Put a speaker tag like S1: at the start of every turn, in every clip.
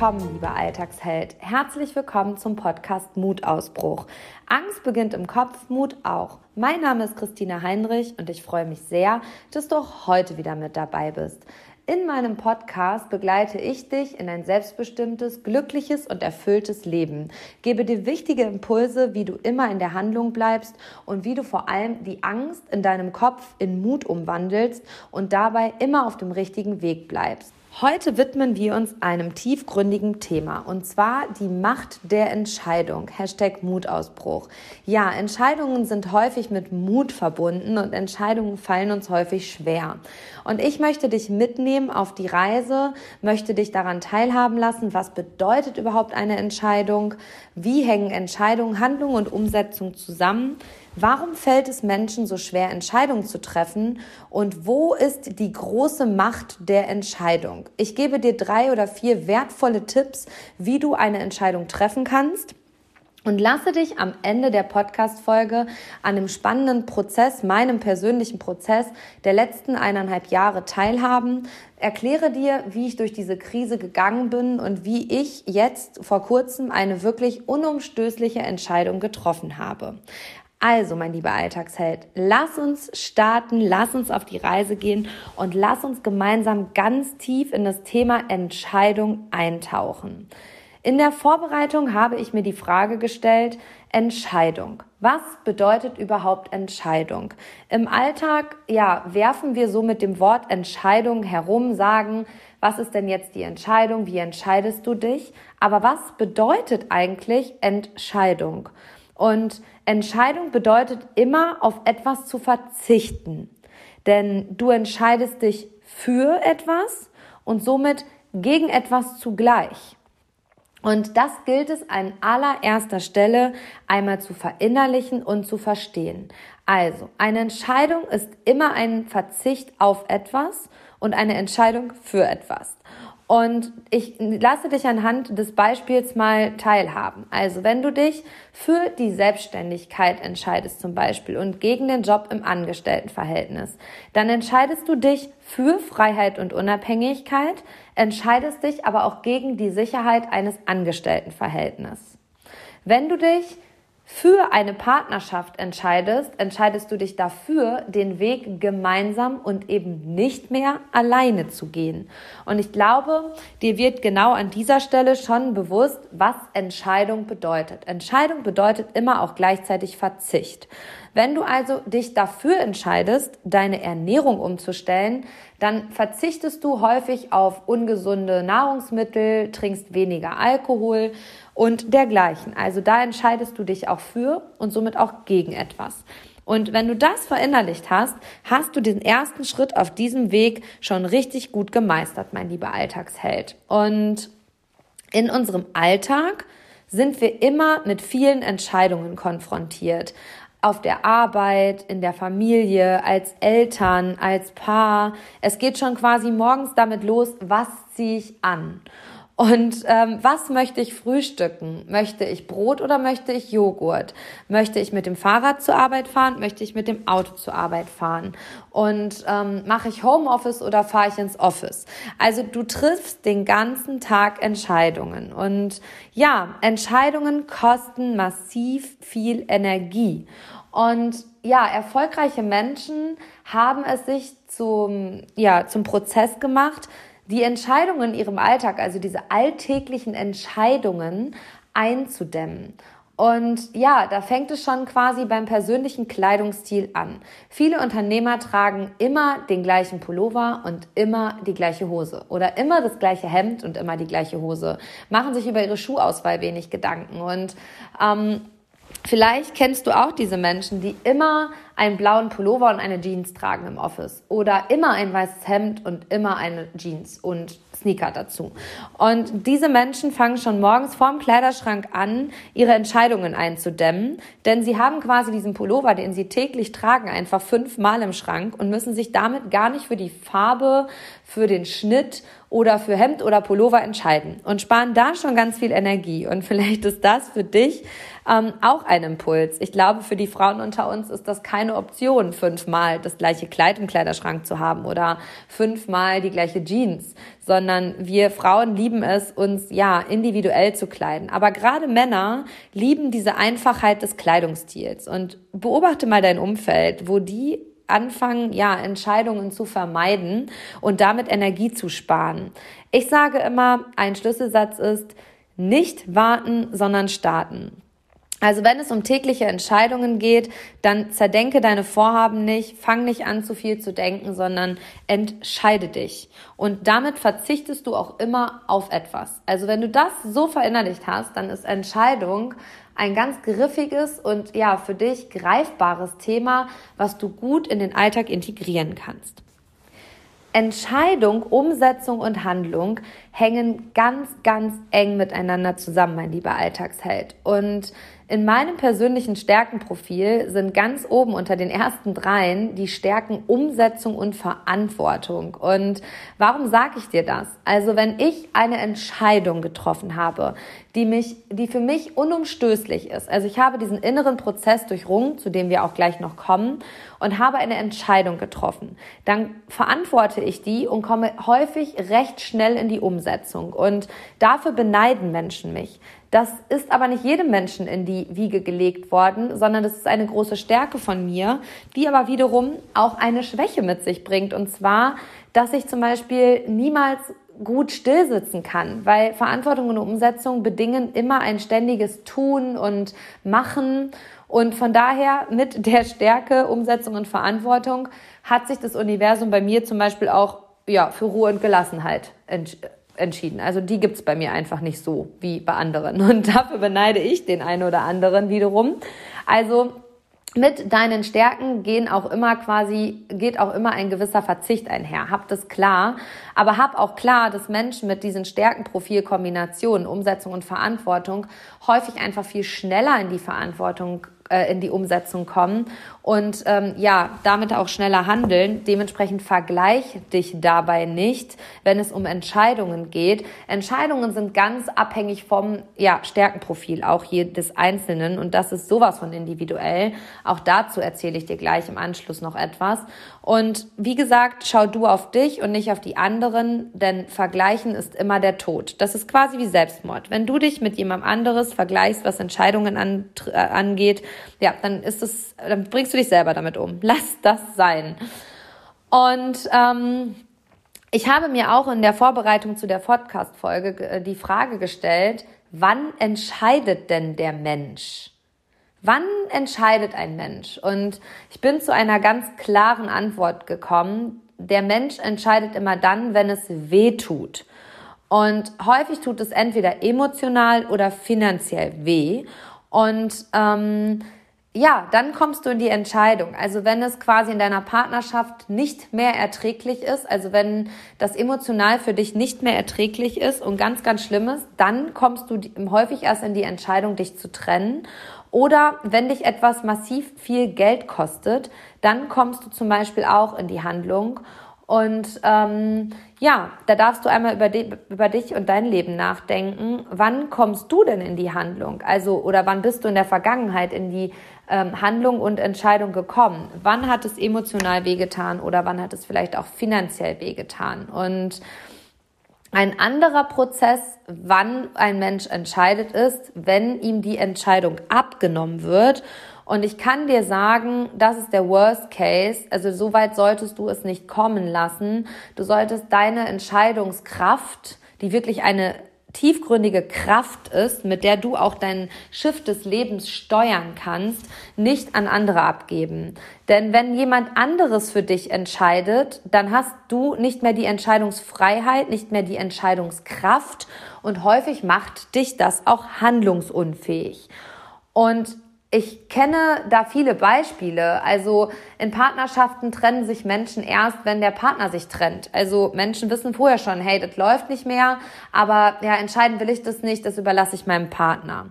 S1: Willkommen, lieber Alltagsheld. Herzlich willkommen zum Podcast Mutausbruch. Angst beginnt im Kopf, Mut auch. Mein Name ist Christina Heinrich und ich freue mich sehr, dass du auch heute wieder mit dabei bist. In meinem Podcast begleite ich dich in ein selbstbestimmtes, glückliches und erfülltes Leben, gebe dir wichtige Impulse, wie du immer in der Handlung bleibst und wie du vor allem die Angst in deinem Kopf in Mut umwandelst und dabei immer auf dem richtigen Weg bleibst. Heute widmen wir uns einem tiefgründigen Thema und zwar die Macht der Entscheidung. Hashtag Mutausbruch. Ja, Entscheidungen sind häufig mit Mut verbunden und Entscheidungen fallen uns häufig schwer. Und ich möchte dich mitnehmen auf die Reise, möchte dich daran teilhaben lassen, was bedeutet überhaupt eine Entscheidung, wie hängen Entscheidung, Handlung und Umsetzung zusammen, Warum fällt es Menschen so schwer, Entscheidungen zu treffen? Und wo ist die große Macht der Entscheidung? Ich gebe dir drei oder vier wertvolle Tipps, wie du eine Entscheidung treffen kannst. Und lasse dich am Ende der Podcast-Folge an dem spannenden Prozess, meinem persönlichen Prozess der letzten eineinhalb Jahre teilhaben. Erkläre dir, wie ich durch diese Krise gegangen bin und wie ich jetzt vor kurzem eine wirklich unumstößliche Entscheidung getroffen habe. Also, mein lieber Alltagsheld, lass uns starten, lass uns auf die Reise gehen und lass uns gemeinsam ganz tief in das Thema Entscheidung eintauchen. In der Vorbereitung habe ich mir die Frage gestellt, Entscheidung. Was bedeutet überhaupt Entscheidung? Im Alltag, ja, werfen wir so mit dem Wort Entscheidung herum, sagen, was ist denn jetzt die Entscheidung? Wie entscheidest du dich? Aber was bedeutet eigentlich Entscheidung? Und Entscheidung bedeutet immer auf etwas zu verzichten. Denn du entscheidest dich für etwas und somit gegen etwas zugleich. Und das gilt es an allererster Stelle einmal zu verinnerlichen und zu verstehen. Also, eine Entscheidung ist immer ein Verzicht auf etwas und eine Entscheidung für etwas. Und ich lasse dich anhand des Beispiels mal teilhaben. Also wenn du dich für die Selbstständigkeit entscheidest zum Beispiel und gegen den Job im Angestelltenverhältnis, dann entscheidest du dich für Freiheit und Unabhängigkeit, entscheidest dich aber auch gegen die Sicherheit eines Angestelltenverhältnisses. Wenn du dich für eine Partnerschaft entscheidest, entscheidest du dich dafür, den Weg gemeinsam und eben nicht mehr alleine zu gehen. Und ich glaube, dir wird genau an dieser Stelle schon bewusst, was Entscheidung bedeutet. Entscheidung bedeutet immer auch gleichzeitig Verzicht. Wenn du also dich dafür entscheidest, deine Ernährung umzustellen, dann verzichtest du häufig auf ungesunde Nahrungsmittel, trinkst weniger Alkohol und dergleichen. Also da entscheidest du dich auch für und somit auch gegen etwas. Und wenn du das verinnerlicht hast, hast du den ersten Schritt auf diesem Weg schon richtig gut gemeistert, mein lieber Alltagsheld. Und in unserem Alltag sind wir immer mit vielen Entscheidungen konfrontiert. Auf der Arbeit, in der Familie, als Eltern, als Paar. Es geht schon quasi morgens damit los, was ziehe ich an? Und ähm, was möchte ich frühstücken? Möchte ich Brot oder möchte ich Joghurt? Möchte ich mit dem Fahrrad zur Arbeit fahren? Möchte ich mit dem Auto zur Arbeit fahren? Und ähm, mache ich Homeoffice oder fahre ich ins Office? Also du triffst den ganzen Tag Entscheidungen. Und ja, Entscheidungen kosten massiv viel Energie. Und ja, erfolgreiche Menschen haben es sich zum, ja, zum Prozess gemacht, die Entscheidungen in ihrem Alltag, also diese alltäglichen Entscheidungen einzudämmen. Und ja, da fängt es schon quasi beim persönlichen Kleidungsstil an. Viele Unternehmer tragen immer den gleichen Pullover und immer die gleiche Hose oder immer das gleiche Hemd und immer die gleiche Hose, machen sich über ihre Schuhauswahl wenig Gedanken und ähm, Vielleicht kennst du auch diese Menschen, die immer einen blauen Pullover und eine Jeans tragen im Office oder immer ein weißes Hemd und immer eine Jeans und Sneaker dazu. Und diese Menschen fangen schon morgens vorm Kleiderschrank an, ihre Entscheidungen einzudämmen, denn sie haben quasi diesen Pullover, den sie täglich tragen, einfach fünfmal im Schrank und müssen sich damit gar nicht für die Farbe, für den Schnitt oder für Hemd oder Pullover entscheiden und sparen da schon ganz viel Energie. Und vielleicht ist das für dich ähm, auch ein Impuls. Ich glaube, für die Frauen unter uns ist das keine keine Option, fünfmal das gleiche Kleid im Kleiderschrank zu haben oder fünfmal die gleiche Jeans, sondern wir Frauen lieben es, uns ja individuell zu kleiden. Aber gerade Männer lieben diese Einfachheit des Kleidungsstils und beobachte mal dein Umfeld, wo die anfangen, ja, Entscheidungen zu vermeiden und damit Energie zu sparen. Ich sage immer, ein Schlüsselsatz ist, nicht warten, sondern starten. Also wenn es um tägliche Entscheidungen geht, dann zerdenke deine Vorhaben nicht, fang nicht an zu viel zu denken, sondern entscheide dich. Und damit verzichtest du auch immer auf etwas. Also wenn du das so verinnerlicht hast, dann ist Entscheidung ein ganz griffiges und ja, für dich greifbares Thema, was du gut in den Alltag integrieren kannst. Entscheidung, Umsetzung und Handlung hängen ganz, ganz eng miteinander zusammen, mein lieber Alltagsheld. Und in meinem persönlichen Stärkenprofil sind ganz oben unter den ersten dreien die Stärken Umsetzung und Verantwortung. Und warum sage ich dir das? Also wenn ich eine Entscheidung getroffen habe, die mich, die für mich unumstößlich ist, also ich habe diesen inneren Prozess durchrungen, zu dem wir auch gleich noch kommen, und habe eine Entscheidung getroffen, dann verantworte ich die und komme häufig recht schnell in die Umsetzung. Und dafür beneiden Menschen mich. Das ist aber nicht jedem Menschen in die Wiege gelegt worden, sondern das ist eine große Stärke von mir, die aber wiederum auch eine Schwäche mit sich bringt. Und zwar, dass ich zum Beispiel niemals gut stillsitzen kann, weil Verantwortung und Umsetzung bedingen immer ein ständiges Tun und Machen. Und von daher mit der Stärke Umsetzung und Verantwortung hat sich das Universum bei mir zum Beispiel auch ja, für Ruhe und Gelassenheit entschieden. Also die gibt's bei mir einfach nicht so wie bei anderen. Und dafür beneide ich den einen oder anderen wiederum. Also mit deinen Stärken gehen auch immer quasi, geht auch immer ein gewisser Verzicht einher. Hab das klar. Aber hab auch klar, dass Menschen mit diesen Stärkenprofilkombinationen, Umsetzung und Verantwortung häufig einfach viel schneller in die Verantwortung äh, in die Umsetzung kommen und ähm, ja, damit auch schneller handeln. Dementsprechend vergleich dich dabei nicht, wenn es um Entscheidungen geht. Entscheidungen sind ganz abhängig vom ja, Stärkenprofil auch jedes Einzelnen und das ist sowas von individuell. Auch dazu erzähle ich dir gleich im Anschluss noch etwas. Und wie gesagt, schau du auf dich und nicht auf die anderen, denn vergleichen ist immer der Tod. Das ist quasi wie Selbstmord. Wenn du dich mit jemand anderes vergleichst, was Entscheidungen an, äh, angeht, ja, dann ist es, dann bringst du dich selber damit um. Lass das sein. Und ähm, ich habe mir auch in der Vorbereitung zu der Podcast-Folge äh, die Frage gestellt, wann entscheidet denn der Mensch? Wann entscheidet ein Mensch? Und ich bin zu einer ganz klaren Antwort gekommen. Der Mensch entscheidet immer dann, wenn es weh tut. Und häufig tut es entweder emotional oder finanziell weh. Und ähm, ja, dann kommst du in die Entscheidung. Also wenn es quasi in deiner Partnerschaft nicht mehr erträglich ist, also wenn das emotional für dich nicht mehr erträglich ist und ganz, ganz schlimm ist, dann kommst du häufig erst in die Entscheidung, dich zu trennen. Oder wenn dich etwas massiv viel Geld kostet, dann kommst du zum Beispiel auch in die Handlung. Und ähm, ja, da darfst du einmal über, die, über dich und dein Leben nachdenken. Wann kommst du denn in die Handlung? Also, oder wann bist du in der Vergangenheit in die ähm, Handlung und Entscheidung gekommen? Wann hat es emotional wehgetan oder wann hat es vielleicht auch finanziell wehgetan? Und ein anderer Prozess, wann ein Mensch entscheidet, ist, wenn ihm die Entscheidung abgenommen wird. Und ich kann dir sagen, das ist der Worst Case. Also so weit solltest du es nicht kommen lassen. Du solltest deine Entscheidungskraft, die wirklich eine tiefgründige Kraft ist, mit der du auch dein Schiff des Lebens steuern kannst, nicht an andere abgeben. Denn wenn jemand anderes für dich entscheidet, dann hast du nicht mehr die Entscheidungsfreiheit, nicht mehr die Entscheidungskraft und häufig macht dich das auch handlungsunfähig. Und ich kenne da viele Beispiele. Also in Partnerschaften trennen sich Menschen erst, wenn der Partner sich trennt. Also Menschen wissen vorher schon, hey, das läuft nicht mehr, aber ja, entscheiden will ich das nicht, das überlasse ich meinem Partner.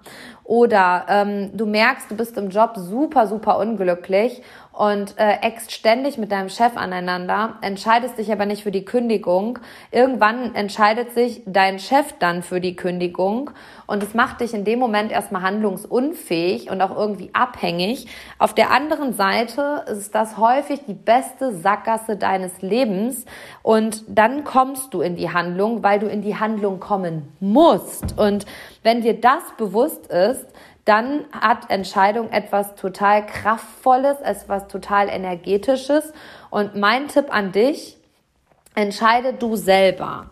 S1: Oder ähm, du merkst, du bist im Job super, super unglücklich und äh, eckst ständig mit deinem Chef aneinander, entscheidest dich aber nicht für die Kündigung. Irgendwann entscheidet sich dein Chef dann für die Kündigung und es macht dich in dem Moment erstmal handlungsunfähig und auch irgendwie abhängig. Auf der anderen Seite ist das häufig die beste Sackgasse deines Lebens und dann kommst du in die Handlung, weil du in die Handlung kommen musst. Und wenn dir das bewusst ist, dann hat Entscheidung etwas total Kraftvolles, etwas total Energetisches. Und mein Tipp an dich, entscheide du selber.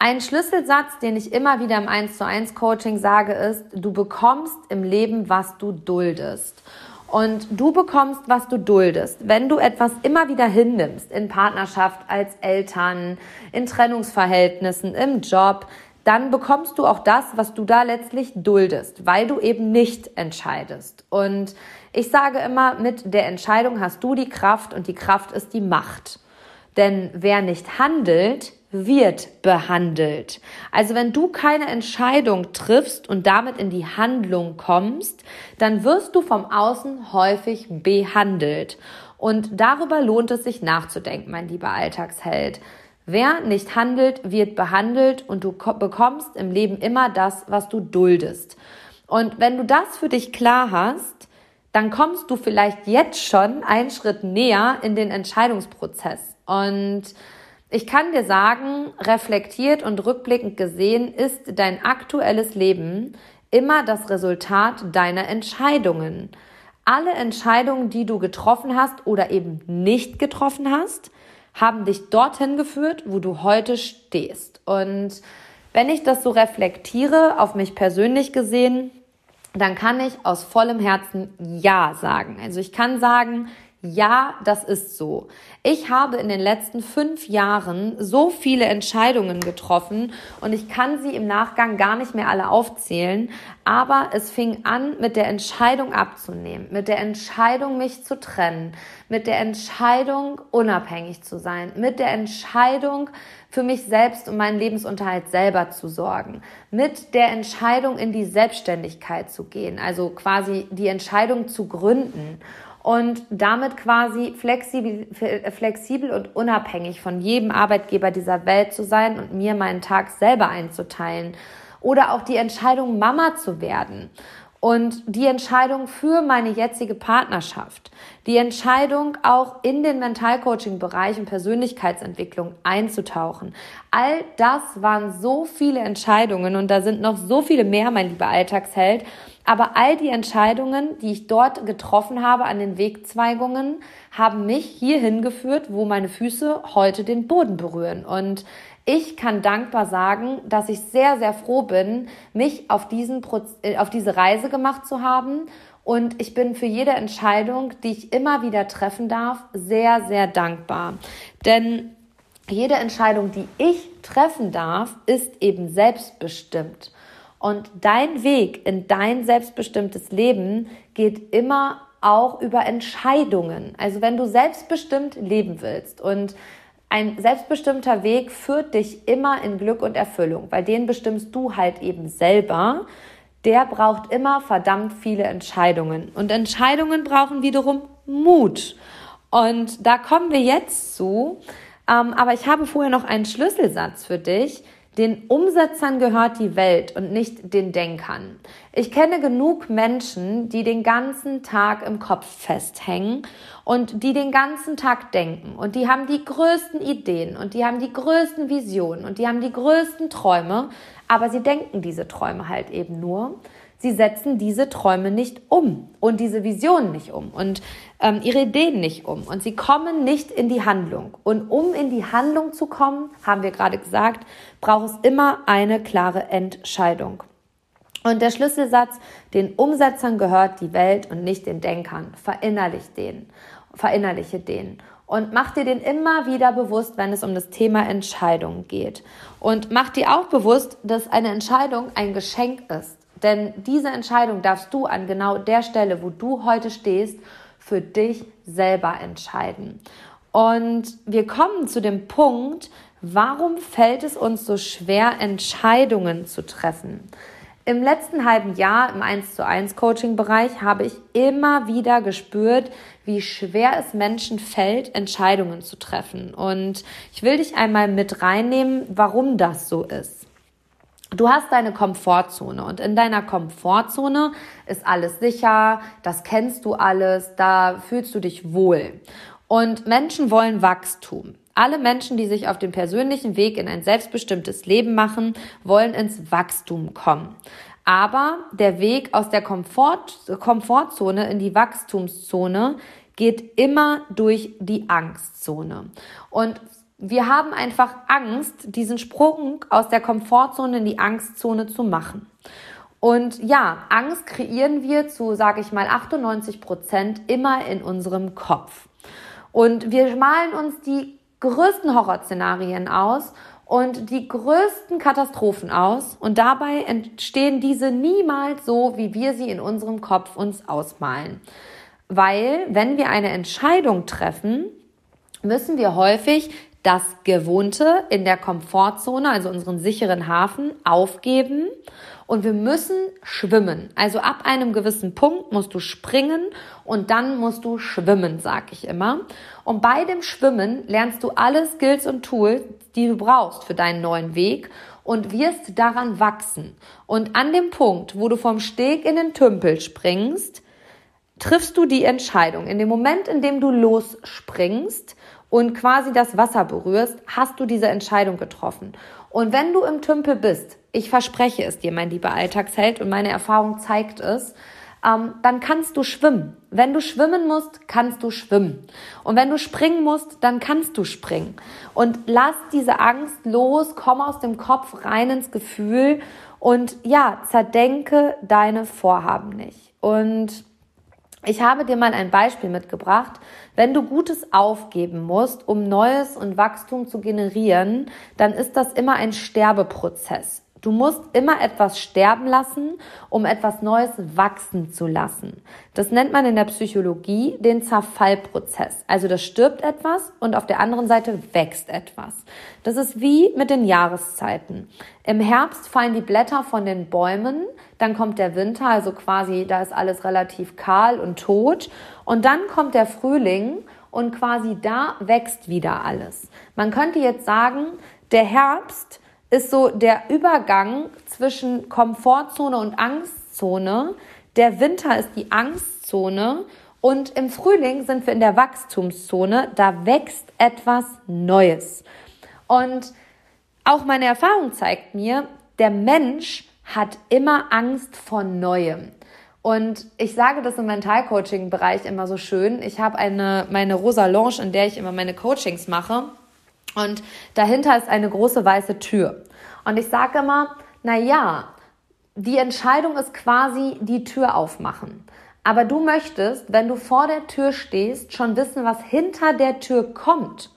S1: Ein Schlüsselsatz, den ich immer wieder im 1 zu 1 Coaching sage, ist, du bekommst im Leben, was du duldest. Und du bekommst, was du duldest. Wenn du etwas immer wieder hinnimmst, in Partnerschaft, als Eltern, in Trennungsverhältnissen, im Job, dann bekommst du auch das, was du da letztlich duldest, weil du eben nicht entscheidest. Und ich sage immer, mit der Entscheidung hast du die Kraft und die Kraft ist die Macht. Denn wer nicht handelt, wird behandelt. Also wenn du keine Entscheidung triffst und damit in die Handlung kommst, dann wirst du vom Außen häufig behandelt. Und darüber lohnt es sich nachzudenken, mein lieber Alltagsheld. Wer nicht handelt, wird behandelt und du bekommst im Leben immer das, was du duldest. Und wenn du das für dich klar hast, dann kommst du vielleicht jetzt schon einen Schritt näher in den Entscheidungsprozess. Und ich kann dir sagen, reflektiert und rückblickend gesehen ist dein aktuelles Leben immer das Resultat deiner Entscheidungen. Alle Entscheidungen, die du getroffen hast oder eben nicht getroffen hast, haben dich dorthin geführt, wo du heute stehst. Und wenn ich das so reflektiere, auf mich persönlich gesehen, dann kann ich aus vollem Herzen Ja sagen. Also ich kann sagen, ja, das ist so. Ich habe in den letzten fünf Jahren so viele Entscheidungen getroffen und ich kann sie im Nachgang gar nicht mehr alle aufzählen, aber es fing an mit der Entscheidung abzunehmen, mit der Entscheidung mich zu trennen, mit der Entscheidung unabhängig zu sein, mit der Entscheidung für mich selbst und meinen Lebensunterhalt selber zu sorgen, mit der Entscheidung in die Selbstständigkeit zu gehen, also quasi die Entscheidung zu gründen und damit quasi flexibel, flexibel und unabhängig von jedem Arbeitgeber dieser Welt zu sein und mir meinen Tag selber einzuteilen. Oder auch die Entscheidung, Mama zu werden. Und die Entscheidung für meine jetzige Partnerschaft, die Entscheidung auch in den Mentalcoaching-Bereich und Persönlichkeitsentwicklung einzutauchen. All das waren so viele Entscheidungen und da sind noch so viele mehr, mein lieber Alltagsheld. Aber all die Entscheidungen, die ich dort getroffen habe an den Wegzweigungen, haben mich hierhin geführt, wo meine Füße heute den Boden berühren. Und ich kann dankbar sagen, dass ich sehr, sehr froh bin, mich auf, diesen Proz äh, auf diese Reise gemacht zu haben. Und ich bin für jede Entscheidung, die ich immer wieder treffen darf, sehr, sehr dankbar. Denn jede Entscheidung, die ich treffen darf, ist eben selbstbestimmt. Und dein Weg in dein selbstbestimmtes Leben geht immer auch über Entscheidungen. Also wenn du selbstbestimmt leben willst und ein selbstbestimmter Weg führt dich immer in Glück und Erfüllung, weil den bestimmst du halt eben selber. Der braucht immer verdammt viele Entscheidungen. Und Entscheidungen brauchen wiederum Mut. Und da kommen wir jetzt zu. Ähm, aber ich habe vorher noch einen Schlüsselsatz für dich, den Umsetzern gehört die Welt und nicht den Denkern. Ich kenne genug Menschen, die den ganzen Tag im Kopf festhängen und die den ganzen Tag denken und die haben die größten Ideen und die haben die größten Visionen und die haben die größten Träume, aber sie denken diese Träume halt eben nur sie setzen diese Träume nicht um und diese Visionen nicht um und ähm, ihre Ideen nicht um und sie kommen nicht in die Handlung. Und um in die Handlung zu kommen, haben wir gerade gesagt, braucht es immer eine klare Entscheidung. Und der Schlüsselsatz, den Umsetzern gehört die Welt und nicht den Denkern. Verinnerlich den, verinnerliche den. Und mach dir den immer wieder bewusst, wenn es um das Thema Entscheidungen geht. Und mach dir auch bewusst, dass eine Entscheidung ein Geschenk ist. Denn diese Entscheidung darfst du an genau der Stelle, wo du heute stehst, für dich selber entscheiden. Und wir kommen zu dem Punkt, warum fällt es uns so schwer, Entscheidungen zu treffen? Im letzten halben Jahr im 1 zu 1 Coaching Bereich habe ich immer wieder gespürt, wie schwer es Menschen fällt, Entscheidungen zu treffen. Und ich will dich einmal mit reinnehmen, warum das so ist. Du hast deine Komfortzone und in deiner Komfortzone ist alles sicher, das kennst du alles, da fühlst du dich wohl. Und Menschen wollen Wachstum. Alle Menschen, die sich auf dem persönlichen Weg in ein selbstbestimmtes Leben machen, wollen ins Wachstum kommen. Aber der Weg aus der Komfort Komfortzone in die Wachstumszone geht immer durch die Angstzone. Und wir haben einfach Angst, diesen Sprung aus der Komfortzone in die Angstzone zu machen. Und ja, Angst kreieren wir zu, sage ich mal, 98 Prozent immer in unserem Kopf. Und wir malen uns die größten Horrorszenarien aus und die größten Katastrophen aus und dabei entstehen diese niemals so, wie wir sie in unserem Kopf uns ausmalen. Weil, wenn wir eine Entscheidung treffen, müssen wir häufig das Gewohnte in der Komfortzone, also unseren sicheren Hafen, aufgeben und wir müssen schwimmen. Also ab einem gewissen Punkt musst du springen und dann musst du schwimmen, sag ich immer. Und bei dem Schwimmen lernst du alle Skills und Tools, die du brauchst für deinen neuen Weg und wirst daran wachsen. Und an dem Punkt, wo du vom Steg in den Tümpel springst, triffst du die Entscheidung. In dem Moment, in dem du losspringst und quasi das Wasser berührst, hast du diese Entscheidung getroffen. Und wenn du im Tümpel bist, ich verspreche es dir, mein lieber Alltagsheld, und meine Erfahrung zeigt es, ähm, dann kannst du schwimmen. Wenn du schwimmen musst, kannst du schwimmen. Und wenn du springen musst, dann kannst du springen. Und lass diese Angst los, komm aus dem Kopf rein ins Gefühl und ja, zerdenke deine Vorhaben nicht. Und ich habe dir mal ein Beispiel mitgebracht. Wenn du Gutes aufgeben musst, um Neues und Wachstum zu generieren, dann ist das immer ein Sterbeprozess. Du musst immer etwas sterben lassen, um etwas Neues wachsen zu lassen. Das nennt man in der Psychologie den Zerfallprozess. Also das stirbt etwas und auf der anderen Seite wächst etwas. Das ist wie mit den Jahreszeiten. Im Herbst fallen die Blätter von den Bäumen, dann kommt der Winter, also quasi da ist alles relativ kahl und tot und dann kommt der Frühling und quasi da wächst wieder alles. Man könnte jetzt sagen, der Herbst ist so der Übergang zwischen Komfortzone und Angstzone. Der Winter ist die Angstzone und im Frühling sind wir in der Wachstumszone. Da wächst etwas Neues. Und auch meine Erfahrung zeigt mir, der Mensch hat immer Angst vor Neuem. Und ich sage das im Mentalcoaching-Bereich immer so schön. Ich habe eine, meine rosa Lounge, in der ich immer meine Coachings mache. Und dahinter ist eine große weiße Tür. Und ich sage immer, na ja, die Entscheidung ist quasi die Tür aufmachen. Aber du möchtest, wenn du vor der Tür stehst, schon wissen, was hinter der Tür kommt.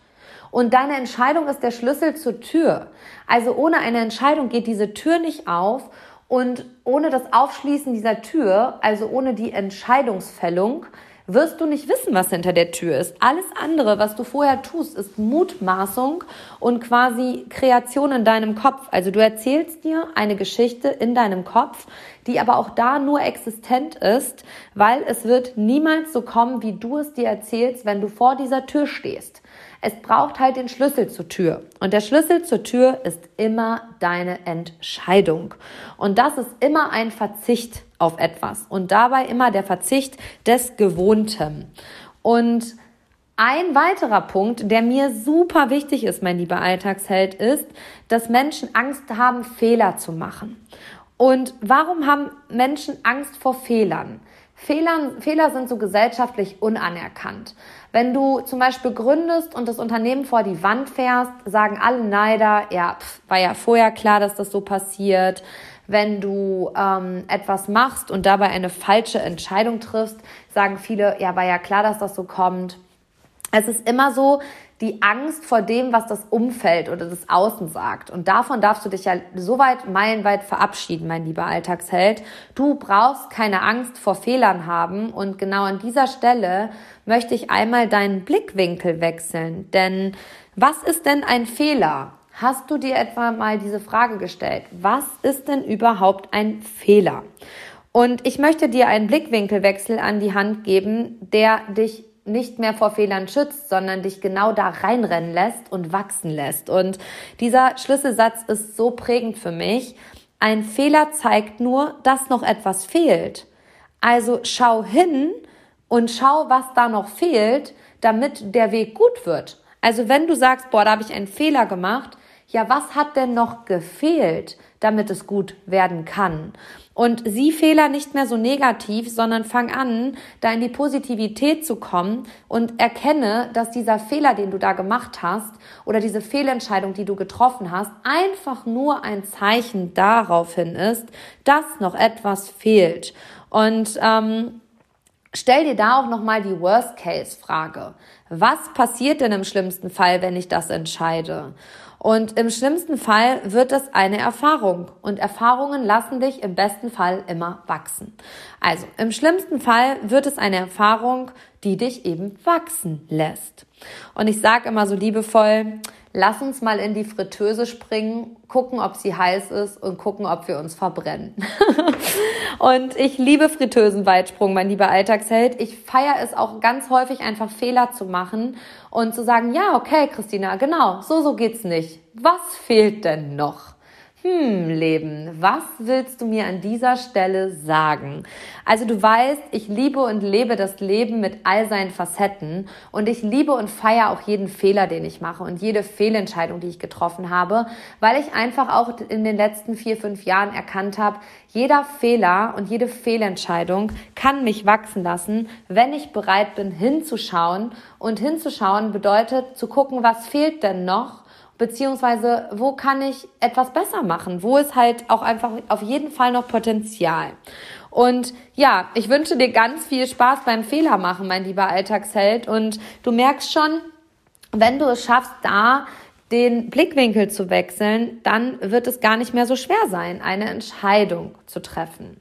S1: Und deine Entscheidung ist der Schlüssel zur Tür. Also ohne eine Entscheidung geht diese Tür nicht auf und ohne das Aufschließen dieser Tür, also ohne die Entscheidungsfällung, wirst du nicht wissen, was hinter der Tür ist. Alles andere, was du vorher tust, ist Mutmaßung und quasi Kreation in deinem Kopf. Also du erzählst dir eine Geschichte in deinem Kopf, die aber auch da nur existent ist, weil es wird niemals so kommen, wie du es dir erzählst, wenn du vor dieser Tür stehst. Es braucht halt den Schlüssel zur Tür. Und der Schlüssel zur Tür ist immer deine Entscheidung. Und das ist immer ein Verzicht auf etwas. Und dabei immer der Verzicht des Gewohnten. Und ein weiterer Punkt, der mir super wichtig ist, mein lieber Alltagsheld, ist, dass Menschen Angst haben, Fehler zu machen. Und warum haben Menschen Angst vor Fehlern? Fehlern, Fehler sind so gesellschaftlich unanerkannt. Wenn du zum Beispiel gründest und das Unternehmen vor die Wand fährst, sagen alle Neider, ja, pf, war ja vorher klar, dass das so passiert. Wenn du ähm, etwas machst und dabei eine falsche Entscheidung triffst, sagen viele, ja, war ja klar, dass das so kommt. Es ist immer so, die Angst vor dem, was das Umfeld oder das Außen sagt. Und davon darfst du dich ja so weit, meilenweit verabschieden, mein lieber Alltagsheld. Du brauchst keine Angst vor Fehlern haben. Und genau an dieser Stelle möchte ich einmal deinen Blickwinkel wechseln. Denn was ist denn ein Fehler? Hast du dir etwa mal diese Frage gestellt? Was ist denn überhaupt ein Fehler? Und ich möchte dir einen Blickwinkelwechsel an die Hand geben, der dich nicht mehr vor Fehlern schützt, sondern dich genau da reinrennen lässt und wachsen lässt. Und dieser Schlüsselsatz ist so prägend für mich. Ein Fehler zeigt nur, dass noch etwas fehlt. Also schau hin und schau, was da noch fehlt, damit der Weg gut wird. Also wenn du sagst, boah, da habe ich einen Fehler gemacht, ja, was hat denn noch gefehlt, damit es gut werden kann? Und sieh Fehler nicht mehr so negativ, sondern fang an, da in die Positivität zu kommen und erkenne, dass dieser Fehler, den du da gemacht hast oder diese Fehlentscheidung, die du getroffen hast, einfach nur ein Zeichen darauf hin ist, dass noch etwas fehlt. Und ähm, stell dir da auch nochmal die Worst-Case-Frage. Was passiert denn im schlimmsten Fall, wenn ich das entscheide? Und im schlimmsten Fall wird es eine Erfahrung. Und Erfahrungen lassen dich im besten Fall immer wachsen. Also im schlimmsten Fall wird es eine Erfahrung, die dich eben wachsen lässt. Und ich sage immer so liebevoll, lass uns mal in die Fritteuse springen, gucken, ob sie heiß ist und gucken, ob wir uns verbrennen. und ich liebe Fritteusenweitsprung, mein lieber Alltagsheld. Ich feiere es auch ganz häufig, einfach Fehler zu machen und zu sagen, ja, okay, Christina, genau, so, so geht's nicht. Was fehlt denn noch? Hm, Leben, was willst du mir an dieser Stelle sagen? Also du weißt, ich liebe und lebe das Leben mit all seinen Facetten und ich liebe und feiere auch jeden Fehler, den ich mache und jede Fehlentscheidung, die ich getroffen habe, weil ich einfach auch in den letzten vier, fünf Jahren erkannt habe, jeder Fehler und jede Fehlentscheidung kann mich wachsen lassen, wenn ich bereit bin hinzuschauen und hinzuschauen bedeutet zu gucken, was fehlt denn noch beziehungsweise wo kann ich etwas besser machen? Wo ist halt auch einfach auf jeden Fall noch Potenzial? Und ja, ich wünsche dir ganz viel Spaß beim Fehler machen, mein lieber Alltagsheld. Und du merkst schon, wenn du es schaffst, da den Blickwinkel zu wechseln, dann wird es gar nicht mehr so schwer sein, eine Entscheidung zu treffen.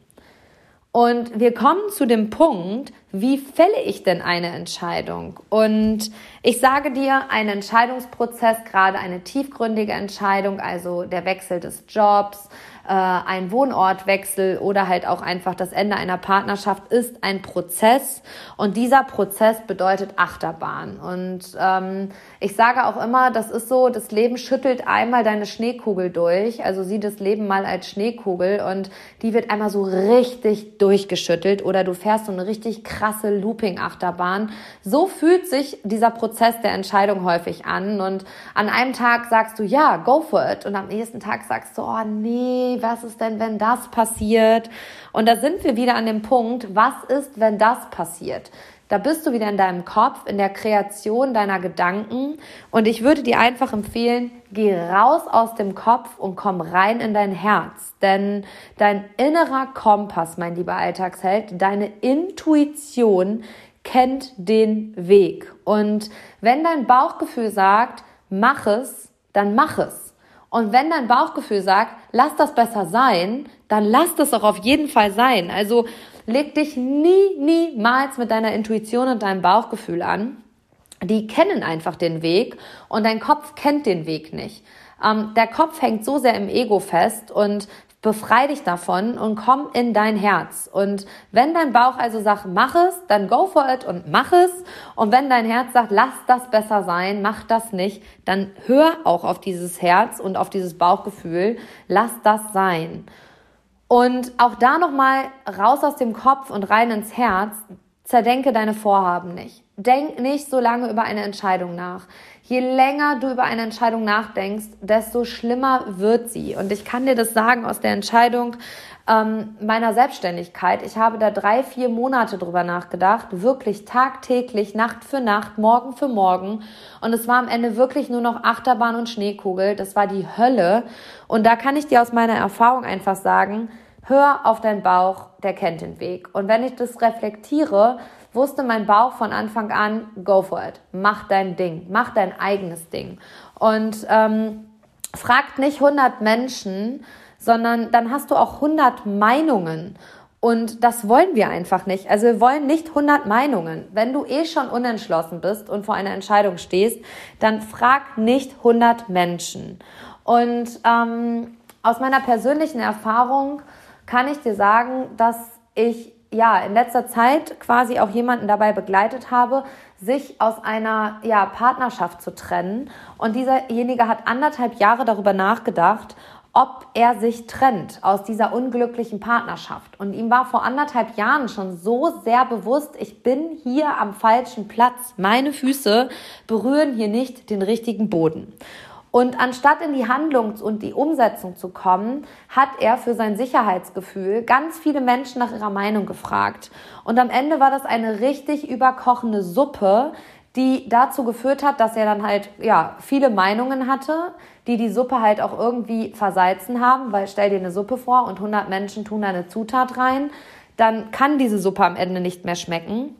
S1: Und wir kommen zu dem Punkt, wie fälle ich denn eine Entscheidung? Und ich sage dir, ein Entscheidungsprozess, gerade eine tiefgründige Entscheidung, also der Wechsel des Jobs, äh, ein Wohnortwechsel oder halt auch einfach das Ende einer Partnerschaft ist ein Prozess und dieser Prozess bedeutet Achterbahn. Und ähm, ich sage auch immer, das ist so, das Leben schüttelt einmal deine Schneekugel durch, also sieh das Leben mal als Schneekugel und die wird einmal so richtig durchgeschüttelt oder du fährst so eine richtig krasse Looping-Achterbahn. So fühlt sich dieser Prozess der Entscheidung häufig an und an einem Tag sagst du, ja, go for it und am nächsten Tag sagst du, oh nee, was ist denn, wenn das passiert? Und da sind wir wieder an dem Punkt, was ist, wenn das passiert? Da bist du wieder in deinem Kopf, in der Kreation deiner Gedanken. Und ich würde dir einfach empfehlen, geh raus aus dem Kopf und komm rein in dein Herz. Denn dein innerer Kompass, mein lieber Alltagsheld, deine Intuition kennt den Weg. Und wenn dein Bauchgefühl sagt, mach es, dann mach es. Und wenn dein Bauchgefühl sagt, lass das besser sein, dann lass das auch auf jeden Fall sein. Also leg dich nie, niemals mit deiner Intuition und deinem Bauchgefühl an. Die kennen einfach den Weg und dein Kopf kennt den Weg nicht. Ähm, der Kopf hängt so sehr im Ego fest und Befrei dich davon und komm in dein Herz. Und wenn dein Bauch also sagt, mach es, dann go for it und mach es. Und wenn dein Herz sagt, lass das besser sein, mach das nicht, dann hör auch auf dieses Herz und auf dieses Bauchgefühl, lass das sein. Und auch da nochmal raus aus dem Kopf und rein ins Herz, zerdenke deine Vorhaben nicht. Denk nicht so lange über eine Entscheidung nach. Je länger du über eine Entscheidung nachdenkst, desto schlimmer wird sie. Und ich kann dir das sagen aus der Entscheidung ähm, meiner Selbstständigkeit. Ich habe da drei, vier Monate drüber nachgedacht, wirklich tagtäglich, Nacht für Nacht, Morgen für Morgen. Und es war am Ende wirklich nur noch Achterbahn und Schneekugel. Das war die Hölle. Und da kann ich dir aus meiner Erfahrung einfach sagen, hör auf deinen Bauch, der kennt den Weg. Und wenn ich das reflektiere, wusste mein Bauch von Anfang an, go for it, mach dein Ding, mach dein eigenes Ding. Und ähm, fragt nicht 100 Menschen, sondern dann hast du auch 100 Meinungen. Und das wollen wir einfach nicht. Also wir wollen nicht 100 Meinungen. Wenn du eh schon unentschlossen bist und vor einer Entscheidung stehst, dann frag nicht 100 Menschen. Und ähm, aus meiner persönlichen Erfahrung kann ich dir sagen, dass ich ja in letzter Zeit quasi auch jemanden dabei begleitet habe, sich aus einer ja, Partnerschaft zu trennen. Und dieserjenige hat anderthalb Jahre darüber nachgedacht, ob er sich trennt aus dieser unglücklichen Partnerschaft. Und ihm war vor anderthalb Jahren schon so sehr bewusst, ich bin hier am falschen Platz. Meine Füße berühren hier nicht den richtigen Boden. Und anstatt in die Handlung und die Umsetzung zu kommen, hat er für sein Sicherheitsgefühl ganz viele Menschen nach ihrer Meinung gefragt. Und am Ende war das eine richtig überkochende Suppe, die dazu geführt hat, dass er dann halt ja viele Meinungen hatte, die die Suppe halt auch irgendwie versalzen haben, weil stell dir eine Suppe vor und 100 Menschen tun da eine Zutat rein, dann kann diese Suppe am Ende nicht mehr schmecken.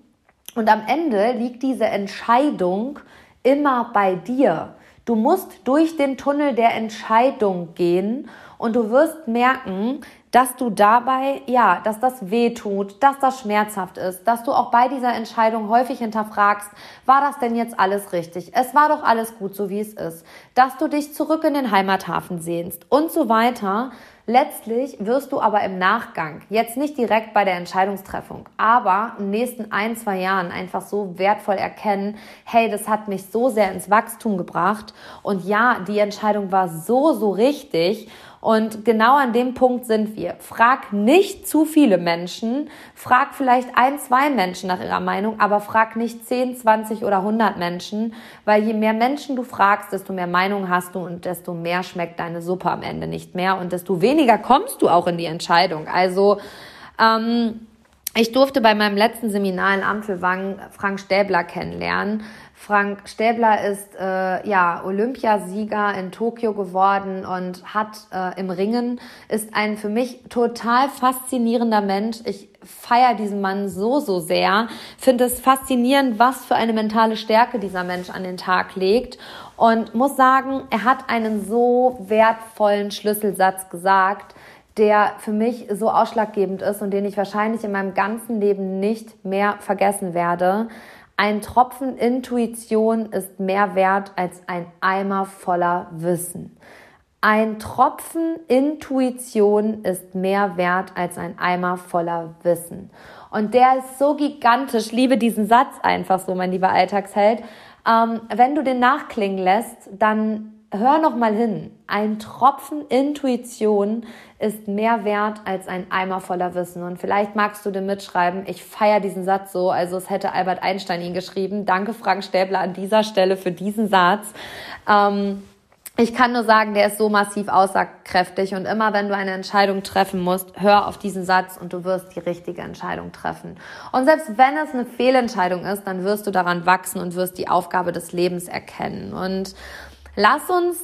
S1: Und am Ende liegt diese Entscheidung immer bei dir. Du musst durch den Tunnel der Entscheidung gehen und du wirst merken, dass du dabei, ja, dass das weh tut, dass das schmerzhaft ist, dass du auch bei dieser Entscheidung häufig hinterfragst, war das denn jetzt alles richtig? Es war doch alles gut, so wie es ist. Dass du dich zurück in den Heimathafen sehnst und so weiter. Letztlich wirst du aber im Nachgang, jetzt nicht direkt bei der Entscheidungstreffung, aber in den nächsten ein, zwei Jahren einfach so wertvoll erkennen, hey, das hat mich so sehr ins Wachstum gebracht. Und ja, die Entscheidung war so, so richtig und genau an dem Punkt sind wir. Frag nicht zu viele Menschen, frag vielleicht ein, zwei Menschen nach ihrer Meinung, aber frag nicht 10, 20 oder 100 Menschen, weil je mehr Menschen du fragst, desto mehr Meinung hast du und desto mehr schmeckt deine Suppe am Ende nicht mehr und desto weniger kommst du auch in die Entscheidung. Also, ähm, ich durfte bei meinem letzten Seminar in Ampelwang Frank Stäbler kennenlernen. Frank Stäbler ist äh, ja Olympiasieger in Tokio geworden und hat äh, im Ringen ist ein für mich total faszinierender Mensch. Ich feiere diesen Mann so so sehr, finde es faszinierend, was für eine mentale Stärke dieser Mensch an den Tag legt und muss sagen, er hat einen so wertvollen Schlüsselsatz gesagt, der für mich so ausschlaggebend ist und den ich wahrscheinlich in meinem ganzen Leben nicht mehr vergessen werde. Ein Tropfen Intuition ist mehr wert als ein Eimer voller Wissen. Ein Tropfen Intuition ist mehr wert als ein Eimer voller Wissen. Und der ist so gigantisch. Liebe diesen Satz einfach so, mein lieber Alltagsheld. Ähm, wenn du den nachklingen lässt, dann hör noch mal hin. Ein Tropfen Intuition ist mehr wert als ein Eimer voller Wissen. Und vielleicht magst du den mitschreiben. Ich feiere diesen Satz so. Also es hätte Albert Einstein ihn geschrieben. Danke, Frank Stäbler, an dieser Stelle für diesen Satz. Ähm, ich kann nur sagen, der ist so massiv aussagkräftig und immer wenn du eine Entscheidung treffen musst, hör auf diesen Satz und du wirst die richtige Entscheidung treffen. Und selbst wenn es eine Fehlentscheidung ist, dann wirst du daran wachsen und wirst die Aufgabe des Lebens erkennen. Und Lass uns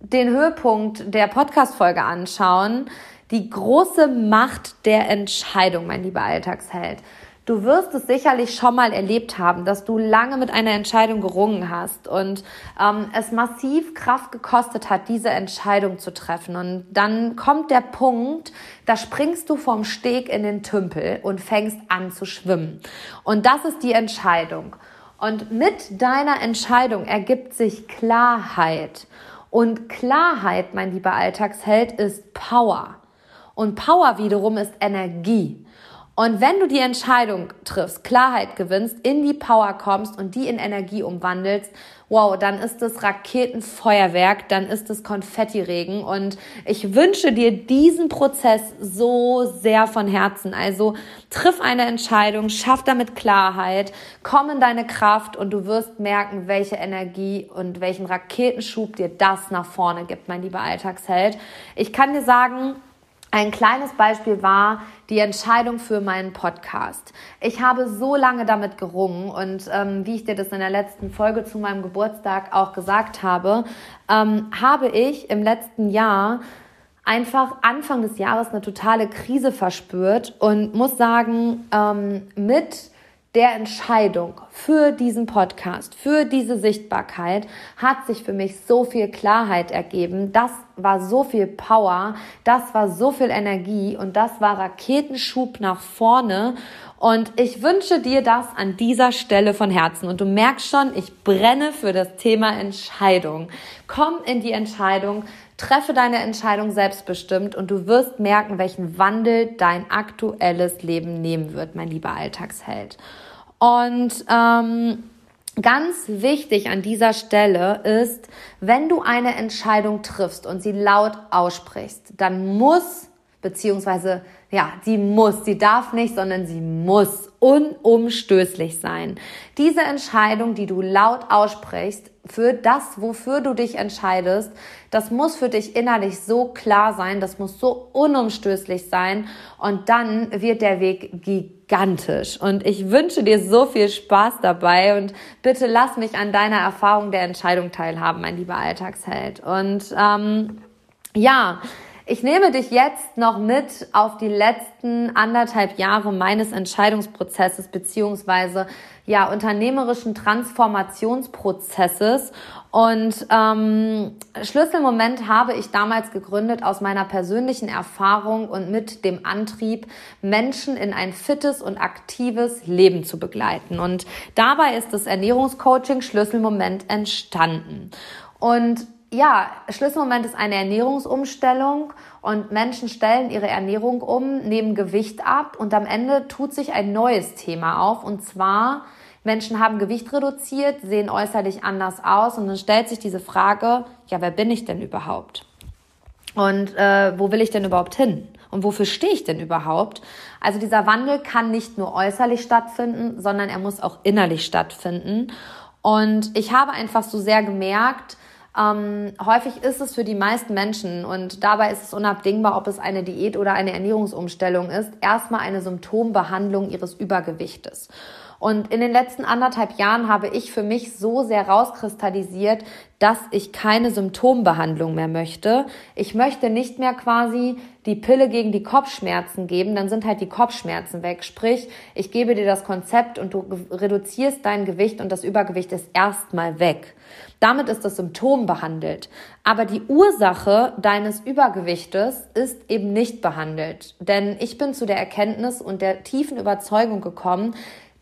S1: den Höhepunkt der Podcast-Folge anschauen. Die große Macht der Entscheidung, mein lieber Alltagsheld. Du wirst es sicherlich schon mal erlebt haben, dass du lange mit einer Entscheidung gerungen hast und ähm, es massiv Kraft gekostet hat, diese Entscheidung zu treffen. Und dann kommt der Punkt, da springst du vom Steg in den Tümpel und fängst an zu schwimmen. Und das ist die Entscheidung. Und mit deiner Entscheidung ergibt sich Klarheit. Und Klarheit, mein lieber Alltagsheld, ist Power. Und Power wiederum ist Energie. Und wenn du die Entscheidung triffst, Klarheit gewinnst, in die Power kommst und die in Energie umwandelst, wow, dann ist es Raketenfeuerwerk, dann ist es Konfettiregen und ich wünsche dir diesen Prozess so sehr von Herzen. Also triff eine Entscheidung, schaff damit Klarheit, komm in deine Kraft und du wirst merken, welche Energie und welchen Raketenschub dir das nach vorne gibt, mein lieber Alltagsheld. Ich kann dir sagen, ein kleines Beispiel war die Entscheidung für meinen Podcast. Ich habe so lange damit gerungen und ähm, wie ich dir das in der letzten Folge zu meinem Geburtstag auch gesagt habe, ähm, habe ich im letzten Jahr einfach Anfang des Jahres eine totale Krise verspürt und muss sagen, ähm, mit der Entscheidung für diesen Podcast, für diese Sichtbarkeit hat sich für mich so viel Klarheit ergeben. Das war so viel Power, das war so viel Energie und das war Raketenschub nach vorne. Und ich wünsche dir das an dieser Stelle von Herzen. Und du merkst schon, ich brenne für das Thema Entscheidung. Komm in die Entscheidung, treffe deine Entscheidung selbstbestimmt und du wirst merken, welchen Wandel dein aktuelles Leben nehmen wird, mein lieber Alltagsheld. Und ähm, Ganz wichtig an dieser Stelle ist, wenn du eine Entscheidung triffst und sie laut aussprichst, dann muss, beziehungsweise, ja, sie muss, sie darf nicht, sondern sie muss unumstößlich sein. Diese Entscheidung, die du laut aussprichst, für das, wofür du dich entscheidest, das muss für dich innerlich so klar sein, das muss so unumstößlich sein und dann wird der Weg gigantisch. Und ich wünsche dir so viel Spaß dabei und bitte lass mich an deiner Erfahrung der Entscheidung teilhaben, mein lieber Alltagsheld. Und ähm, ja, ich nehme dich jetzt noch mit auf die letzten anderthalb Jahre meines Entscheidungsprozesses beziehungsweise ja unternehmerischen Transformationsprozesses. Und ähm, Schlüsselmoment habe ich damals gegründet aus meiner persönlichen Erfahrung und mit dem Antrieb, Menschen in ein fittes und aktives Leben zu begleiten. Und dabei ist das Ernährungscoaching Schlüsselmoment entstanden. Und ja, Schlüsselmoment ist eine Ernährungsumstellung und Menschen stellen ihre Ernährung um, nehmen Gewicht ab und am Ende tut sich ein neues Thema auf und zwar Menschen haben Gewicht reduziert, sehen äußerlich anders aus und dann stellt sich diese Frage, ja, wer bin ich denn überhaupt? Und äh, wo will ich denn überhaupt hin? Und wofür stehe ich denn überhaupt? Also dieser Wandel kann nicht nur äußerlich stattfinden, sondern er muss auch innerlich stattfinden. Und ich habe einfach so sehr gemerkt, ähm, häufig ist es für die meisten Menschen und dabei ist es unabdingbar, ob es eine Diät oder eine Ernährungsumstellung ist, erstmal eine Symptombehandlung ihres Übergewichtes. Und in den letzten anderthalb Jahren habe ich für mich so sehr rauskristallisiert, dass ich keine Symptombehandlung mehr möchte. Ich möchte nicht mehr quasi die Pille gegen die Kopfschmerzen geben, dann sind halt die Kopfschmerzen weg. Sprich, ich gebe dir das Konzept und du reduzierst dein Gewicht und das Übergewicht ist erstmal weg. Damit ist das Symptom behandelt. Aber die Ursache deines Übergewichtes ist eben nicht behandelt. Denn ich bin zu der Erkenntnis und der tiefen Überzeugung gekommen,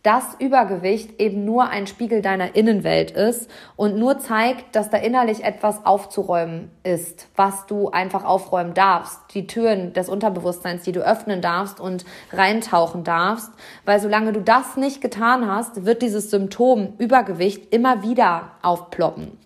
S1: dass Übergewicht eben nur ein Spiegel deiner Innenwelt ist und nur zeigt, dass da innerlich etwas aufzuräumen ist, was du einfach aufräumen darfst. Die Türen des Unterbewusstseins, die du öffnen darfst und reintauchen darfst. Weil solange du das nicht getan hast, wird dieses Symptom Übergewicht immer wieder aufploppen.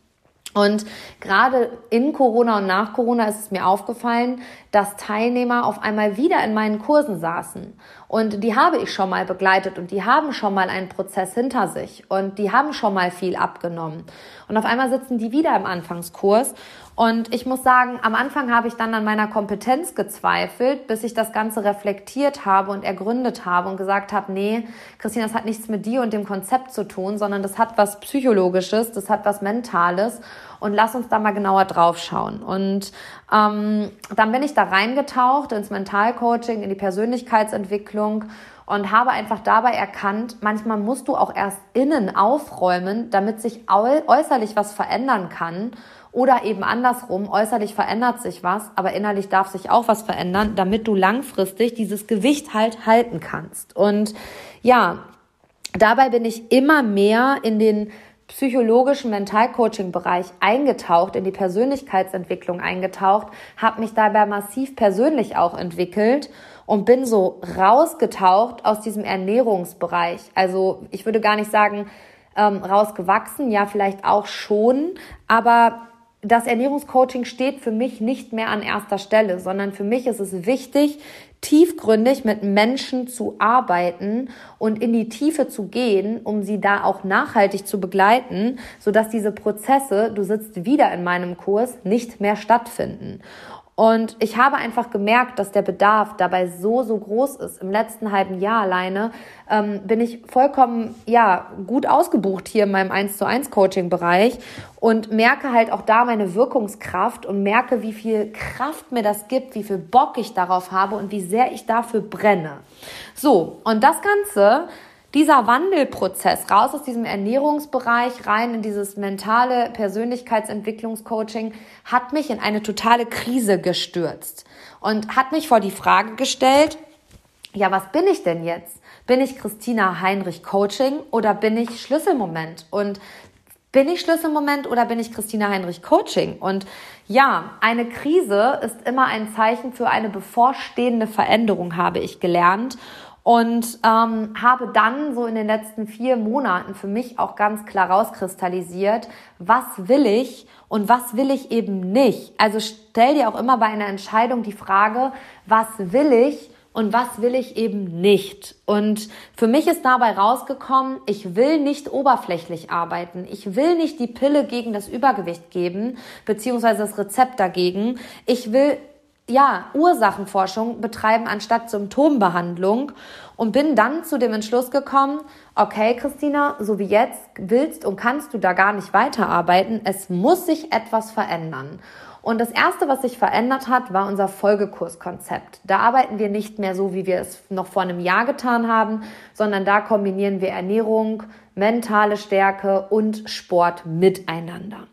S1: Und gerade in Corona und nach Corona ist es mir aufgefallen, dass Teilnehmer auf einmal wieder in meinen Kursen saßen. Und die habe ich schon mal begleitet und die haben schon mal einen Prozess hinter sich und die haben schon mal viel abgenommen. Und auf einmal sitzen die wieder im Anfangskurs. Und ich muss sagen, am Anfang habe ich dann an meiner Kompetenz gezweifelt, bis ich das Ganze reflektiert habe und ergründet habe und gesagt habe, nee, Christina, das hat nichts mit dir und dem Konzept zu tun, sondern das hat was Psychologisches, das hat was Mentales. Und lass uns da mal genauer drauf schauen. Und ähm, dann bin ich da reingetaucht ins Mentalcoaching, in die Persönlichkeitsentwicklung und habe einfach dabei erkannt, manchmal musst du auch erst innen aufräumen, damit sich äußerlich was verändern kann. Oder eben andersrum, äußerlich verändert sich was, aber innerlich darf sich auch was verändern, damit du langfristig dieses Gewicht halt halten kannst. Und ja, dabei bin ich immer mehr in den psychologischen Mentalcoaching-Bereich eingetaucht, in die Persönlichkeitsentwicklung eingetaucht, habe mich dabei massiv persönlich auch entwickelt und bin so rausgetaucht aus diesem Ernährungsbereich. Also ich würde gar nicht sagen ähm, rausgewachsen, ja vielleicht auch schon, aber das Ernährungscoaching steht für mich nicht mehr an erster Stelle, sondern für mich ist es wichtig, tiefgründig mit Menschen zu arbeiten und in die Tiefe zu gehen, um sie da auch nachhaltig zu begleiten, sodass diese Prozesse, du sitzt wieder in meinem Kurs, nicht mehr stattfinden. Und ich habe einfach gemerkt, dass der Bedarf dabei so, so groß ist. Im letzten halben Jahr alleine ähm, bin ich vollkommen, ja, gut ausgebucht hier in meinem 1 zu 1 Coaching Bereich und merke halt auch da meine Wirkungskraft und merke, wie viel Kraft mir das gibt, wie viel Bock ich darauf habe und wie sehr ich dafür brenne. So. Und das Ganze dieser Wandelprozess raus aus diesem Ernährungsbereich rein in dieses mentale Persönlichkeitsentwicklungscoaching hat mich in eine totale Krise gestürzt und hat mich vor die Frage gestellt, ja, was bin ich denn jetzt? Bin ich Christina Heinrich Coaching oder bin ich Schlüsselmoment? Und bin ich Schlüsselmoment oder bin ich Christina Heinrich Coaching? Und ja, eine Krise ist immer ein Zeichen für eine bevorstehende Veränderung, habe ich gelernt und ähm, habe dann so in den letzten vier Monaten für mich auch ganz klar rauskristallisiert, was will ich und was will ich eben nicht. Also stell dir auch immer bei einer Entscheidung die Frage, was will ich und was will ich eben nicht. Und für mich ist dabei rausgekommen, ich will nicht oberflächlich arbeiten. Ich will nicht die Pille gegen das Übergewicht geben, beziehungsweise das Rezept dagegen. Ich will ja, Ursachenforschung betreiben anstatt Symptombehandlung und bin dann zu dem Entschluss gekommen, okay, Christina, so wie jetzt willst und kannst du da gar nicht weiterarbeiten. Es muss sich etwas verändern. Und das erste, was sich verändert hat, war unser Folgekurskonzept. Da arbeiten wir nicht mehr so, wie wir es noch vor einem Jahr getan haben, sondern da kombinieren wir Ernährung, mentale Stärke und Sport miteinander.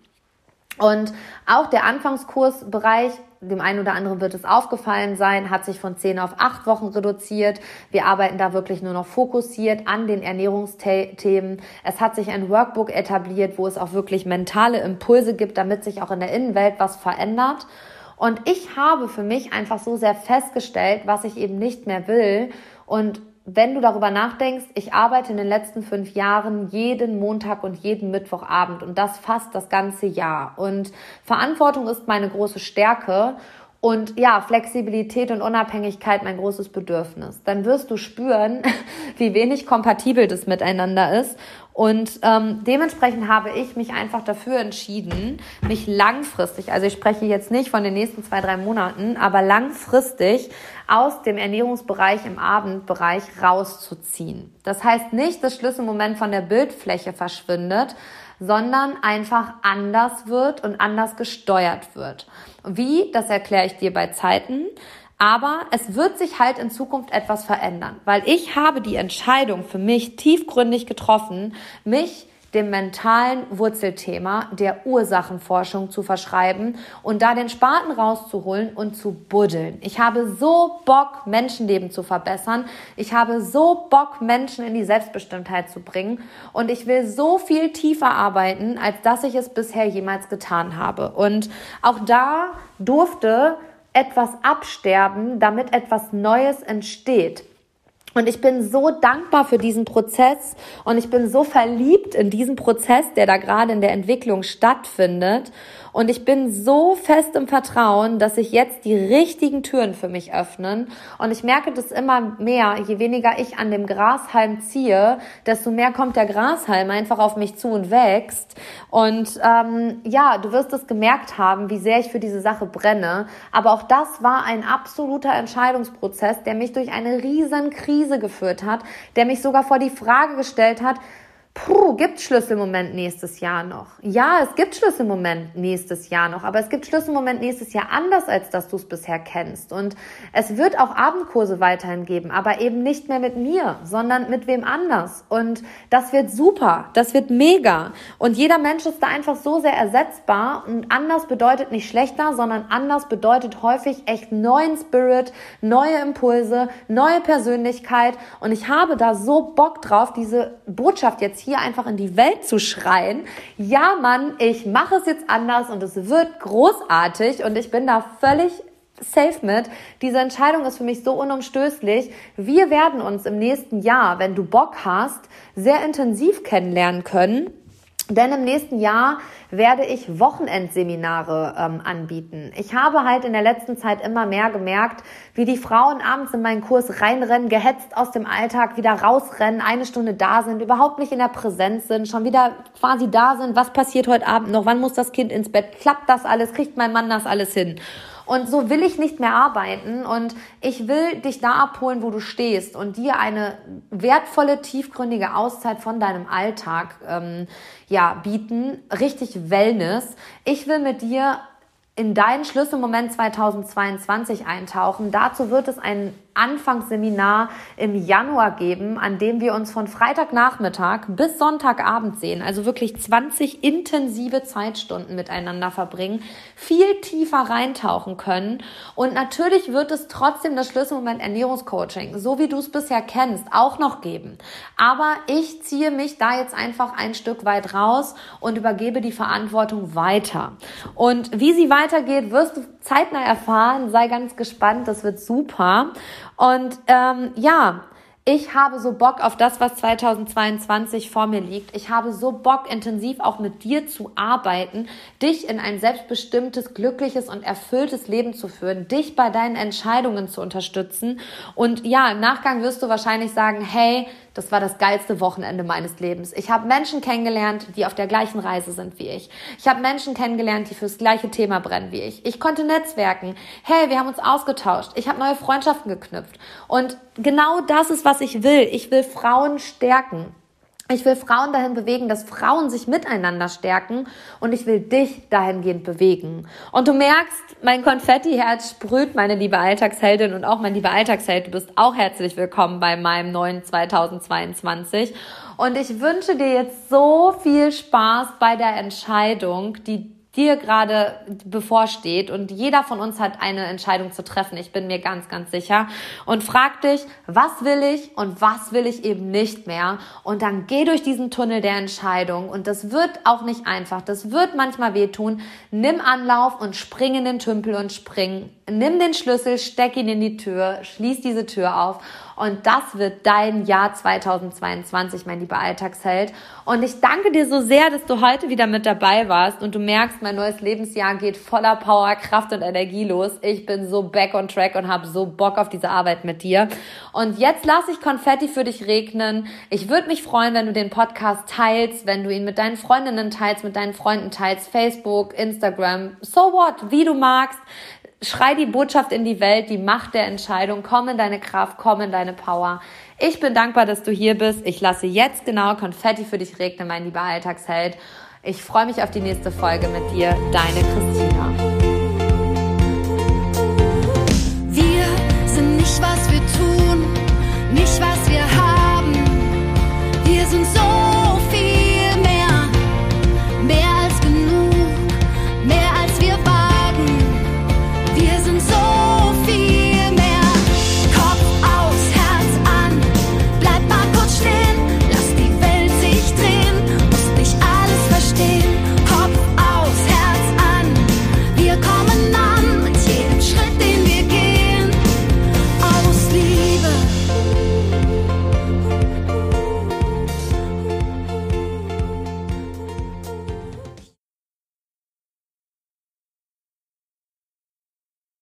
S1: Und auch der Anfangskursbereich dem einen oder anderen wird es aufgefallen sein, hat sich von zehn auf acht Wochen reduziert. Wir arbeiten da wirklich nur noch fokussiert an den Ernährungsthemen. Es hat sich ein Workbook etabliert, wo es auch wirklich mentale Impulse gibt, damit sich auch in der Innenwelt was verändert. Und ich habe für mich einfach so sehr festgestellt, was ich eben nicht mehr will und wenn du darüber nachdenkst, ich arbeite in den letzten fünf Jahren jeden Montag und jeden Mittwochabend und das fast das ganze Jahr. Und Verantwortung ist meine große Stärke und ja, Flexibilität und Unabhängigkeit mein großes Bedürfnis. Dann wirst du spüren, wie wenig kompatibel das miteinander ist. Und ähm, dementsprechend habe ich mich einfach dafür entschieden, mich langfristig, also ich spreche jetzt nicht von den nächsten zwei, drei Monaten, aber langfristig aus dem Ernährungsbereich im Abendbereich rauszuziehen. Das heißt nicht, dass Schlüsselmoment von der Bildfläche verschwindet, sondern einfach anders wird und anders gesteuert wird. Wie, das erkläre ich dir bei Zeiten. Aber es wird sich halt in Zukunft etwas verändern, weil ich habe die Entscheidung für mich tiefgründig getroffen, mich dem mentalen Wurzelthema der Ursachenforschung zu verschreiben und da den Spaten rauszuholen und zu buddeln. Ich habe so Bock, Menschenleben zu verbessern. Ich habe so Bock, Menschen in die Selbstbestimmtheit zu bringen. Und ich will so viel tiefer arbeiten, als dass ich es bisher jemals getan habe. Und auch da durfte etwas absterben, damit etwas Neues entsteht. Und ich bin so dankbar für diesen Prozess und ich bin so verliebt in diesen Prozess, der da gerade in der Entwicklung stattfindet. Und ich bin so fest im Vertrauen, dass sich jetzt die richtigen Türen für mich öffnen. Und ich merke das immer mehr, je weniger ich an dem Grashalm ziehe, desto mehr kommt der Grashalm einfach auf mich zu und wächst. Und ähm, ja, du wirst es gemerkt haben, wie sehr ich für diese Sache brenne. Aber auch das war ein absoluter Entscheidungsprozess, der mich durch eine riesen Krise geführt hat, der mich sogar vor die Frage gestellt hat, Puh, gibt Schlüsselmoment nächstes Jahr noch? Ja, es gibt Schlüsselmoment nächstes Jahr noch, aber es gibt Schlüsselmoment nächstes Jahr anders, als dass du es bisher kennst. Und es wird auch Abendkurse weiterhin geben, aber eben nicht mehr mit mir, sondern mit wem anders. Und das wird super, das wird mega. Und jeder Mensch ist da einfach so sehr ersetzbar. Und anders bedeutet nicht schlechter, sondern anders bedeutet häufig echt neuen Spirit, neue Impulse, neue Persönlichkeit. Und ich habe da so Bock drauf, diese Botschaft jetzt hier einfach in die Welt zu schreien, ja Mann, ich mache es jetzt anders und es wird großartig und ich bin da völlig safe mit. Diese Entscheidung ist für mich so unumstößlich. Wir werden uns im nächsten Jahr, wenn du Bock hast, sehr intensiv kennenlernen können denn im nächsten Jahr werde ich Wochenendseminare ähm, anbieten. Ich habe halt in der letzten Zeit immer mehr gemerkt, wie die Frauen abends in meinen Kurs reinrennen, gehetzt aus dem Alltag, wieder rausrennen, eine Stunde da sind, überhaupt nicht in der Präsenz sind, schon wieder quasi da sind. Was passiert heute Abend noch? Wann muss das Kind ins Bett? Klappt das alles? Kriegt mein Mann das alles hin? Und so will ich nicht mehr arbeiten und ich will dich da abholen, wo du stehst und dir eine wertvolle, tiefgründige Auszeit von deinem Alltag ähm, ja, bieten. Richtig Wellness. Ich will mit dir in deinen Schlüsselmoment 2022 eintauchen. Dazu wird es ein Anfangsseminar im Januar geben, an dem wir uns von Freitagnachmittag bis Sonntagabend sehen. Also wirklich 20 intensive Zeitstunden miteinander verbringen, viel tiefer reintauchen können. Und natürlich wird es trotzdem das Schlüsselmoment Ernährungscoaching, so wie du es bisher kennst, auch noch geben. Aber ich ziehe mich da jetzt einfach ein Stück weit raus und übergebe die Verantwortung weiter. Und wie sie weitergeht, wirst du zeitnah erfahren. Sei ganz gespannt, das wird super. Und ähm, ja, ich habe so Bock auf das, was 2022 vor mir liegt. Ich habe so Bock, intensiv auch mit dir zu arbeiten, dich in ein selbstbestimmtes, glückliches und erfülltes Leben zu führen, dich bei deinen Entscheidungen zu unterstützen. Und ja, im Nachgang wirst du wahrscheinlich sagen, hey, das war das geilste Wochenende meines Lebens. Ich habe Menschen kennengelernt, die auf der gleichen Reise sind wie ich. Ich habe Menschen kennengelernt, die fürs gleiche Thema brennen wie ich. Ich konnte netzwerken. Hey, wir haben uns ausgetauscht. Ich habe neue Freundschaften geknüpft. Und genau das ist, was ich will. Ich will Frauen stärken. Ich will Frauen dahin bewegen, dass Frauen sich miteinander stärken und ich will dich dahingehend bewegen. Und du merkst, mein Konfettiherz sprüht, meine liebe Alltagsheldin und auch mein lieber Alltagsheld. Du bist auch herzlich willkommen bei meinem neuen 2022. Und ich wünsche dir jetzt so viel Spaß bei der Entscheidung, die dir gerade bevorsteht. Und jeder von uns hat eine Entscheidung zu treffen. Ich bin mir ganz, ganz sicher. Und frag dich, was will ich und was will ich eben nicht mehr? Und dann geh durch diesen Tunnel der Entscheidung. Und das wird auch nicht einfach. Das wird manchmal wehtun. Nimm Anlauf und spring in den Tümpel und spring. Nimm den Schlüssel, steck ihn in die Tür, schließ diese Tür auf und das wird dein Jahr 2022, mein lieber Alltagsheld. Und ich danke dir so sehr, dass du heute wieder mit dabei warst und du merkst, mein neues Lebensjahr geht voller Power, Kraft und Energie los. Ich bin so back on track und habe so Bock auf diese Arbeit mit dir. Und jetzt lasse ich Konfetti für dich regnen. Ich würde mich freuen, wenn du den Podcast teilst, wenn du ihn mit deinen Freundinnen teilst, mit deinen Freunden teilst, Facebook, Instagram, so what, wie du magst. Schrei die Botschaft in die Welt, die Macht der Entscheidung. Komm in deine Kraft, komm in deine Power. Ich bin dankbar, dass du hier bist. Ich lasse jetzt genau Konfetti für dich regnen, mein lieber Alltagsheld. Ich freue mich auf die nächste Folge mit dir. Deine Christina.
S2: Wir sind nicht, was wir tun, nicht, was wir haben. Wir sind so.